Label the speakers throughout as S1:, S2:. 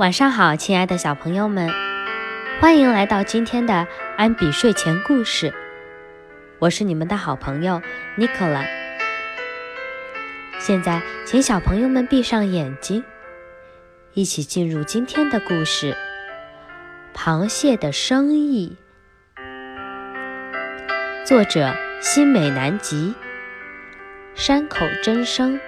S1: 晚上好，亲爱的小朋友们，欢迎来到今天的安比睡前故事。我是你们的好朋友尼可拉。现在，请小朋友们闭上眼睛，一起进入今天的故事《螃蟹的生意》。作者：新美南吉，山口真生。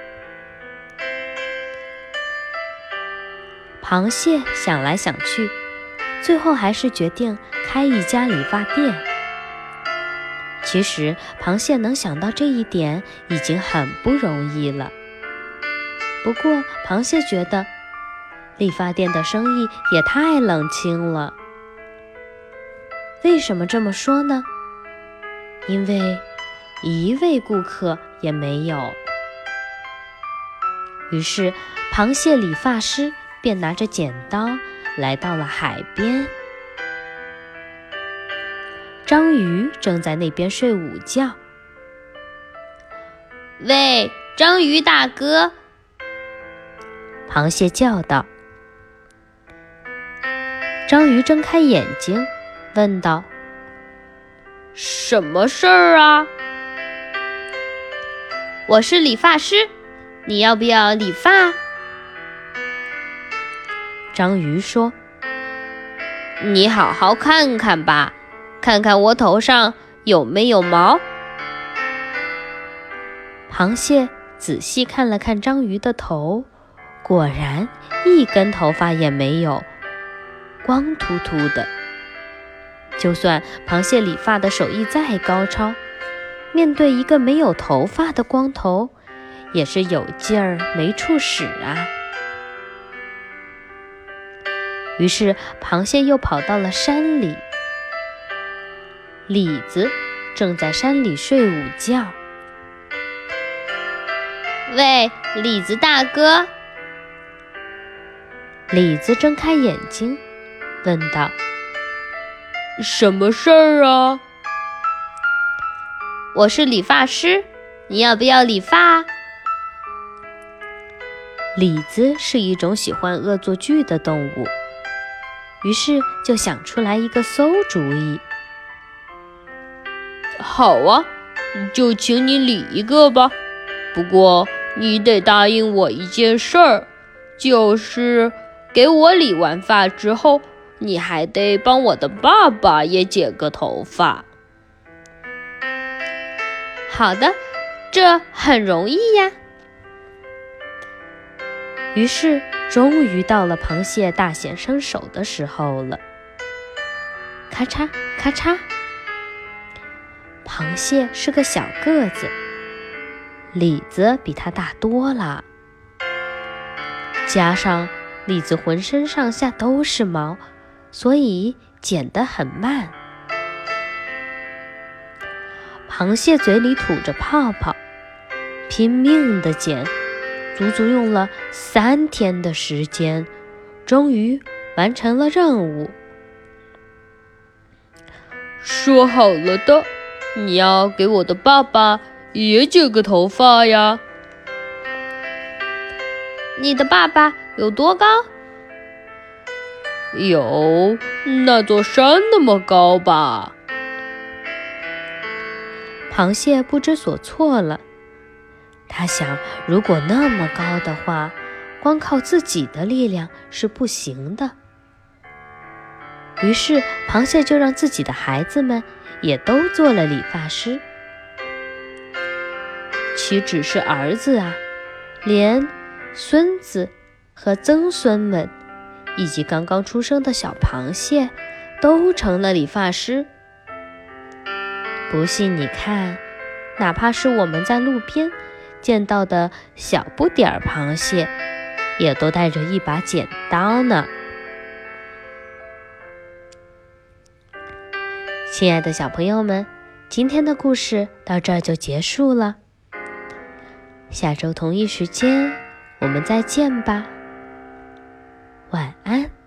S1: 螃蟹想来想去，最后还是决定开一家理发店。其实，螃蟹能想到这一点已经很不容易了。不过，螃蟹觉得理发店的生意也太冷清了。为什么这么说呢？因为一位顾客也没有。于是，螃蟹理发师。便拿着剪刀来到了海边。章鱼正在那边睡午觉。
S2: 喂，章鱼大哥！
S1: 螃蟹叫道。章鱼睁开眼睛，问道：“
S2: 什么事儿啊？”“我是理发师，你要不要理发？”
S1: 章鱼说：“
S2: 你好好看看吧，看看我头上有没有毛。”
S1: 螃蟹仔细看了看章鱼的头，果然一根头发也没有，光秃秃的。就算螃蟹理发的手艺再高超，面对一个没有头发的光头，也是有劲儿没处使啊。于是，螃蟹又跑到了山里。李子正在山里睡午觉。
S2: 喂，李子大哥！
S1: 李子睁开眼睛，问道：“
S3: 什么事儿啊？”“
S2: 我是理发师，你要不要理发？”
S1: 李子是一种喜欢恶作剧的动物。于是就想出来一个馊主意。
S3: 好啊，就请你理一个吧。不过你得答应我一件事儿，就是给我理完发之后，你还得帮我的爸爸也剪个头发。
S2: 好的，这很容易呀。
S1: 于是。终于到了螃蟹大显身手的时候了。咔嚓咔嚓，螃蟹是个小个子，李子比它大多了。加上李子浑身上下都是毛，所以剪得很慢。螃蟹嘴里吐着泡泡，拼命地剪。足足用了三天的时间，终于完成了任务。
S3: 说好了的，你要给我的爸爸也剪个头发呀。
S2: 你的爸爸有多高？
S3: 有那座山那么高吧？
S1: 螃蟹不知所措了。他想，如果那么高的话，光靠自己的力量是不行的。于是，螃蟹就让自己的孩子们也都做了理发师。岂止是儿子啊，连孙子和曾孙们，以及刚刚出生的小螃蟹，都成了理发师。不信你看，哪怕是我们在路边。见到的小不点儿螃蟹，也都带着一把剪刀呢。亲爱的小朋友们，今天的故事到这儿就结束了。下周同一时间，我们再见吧。晚安。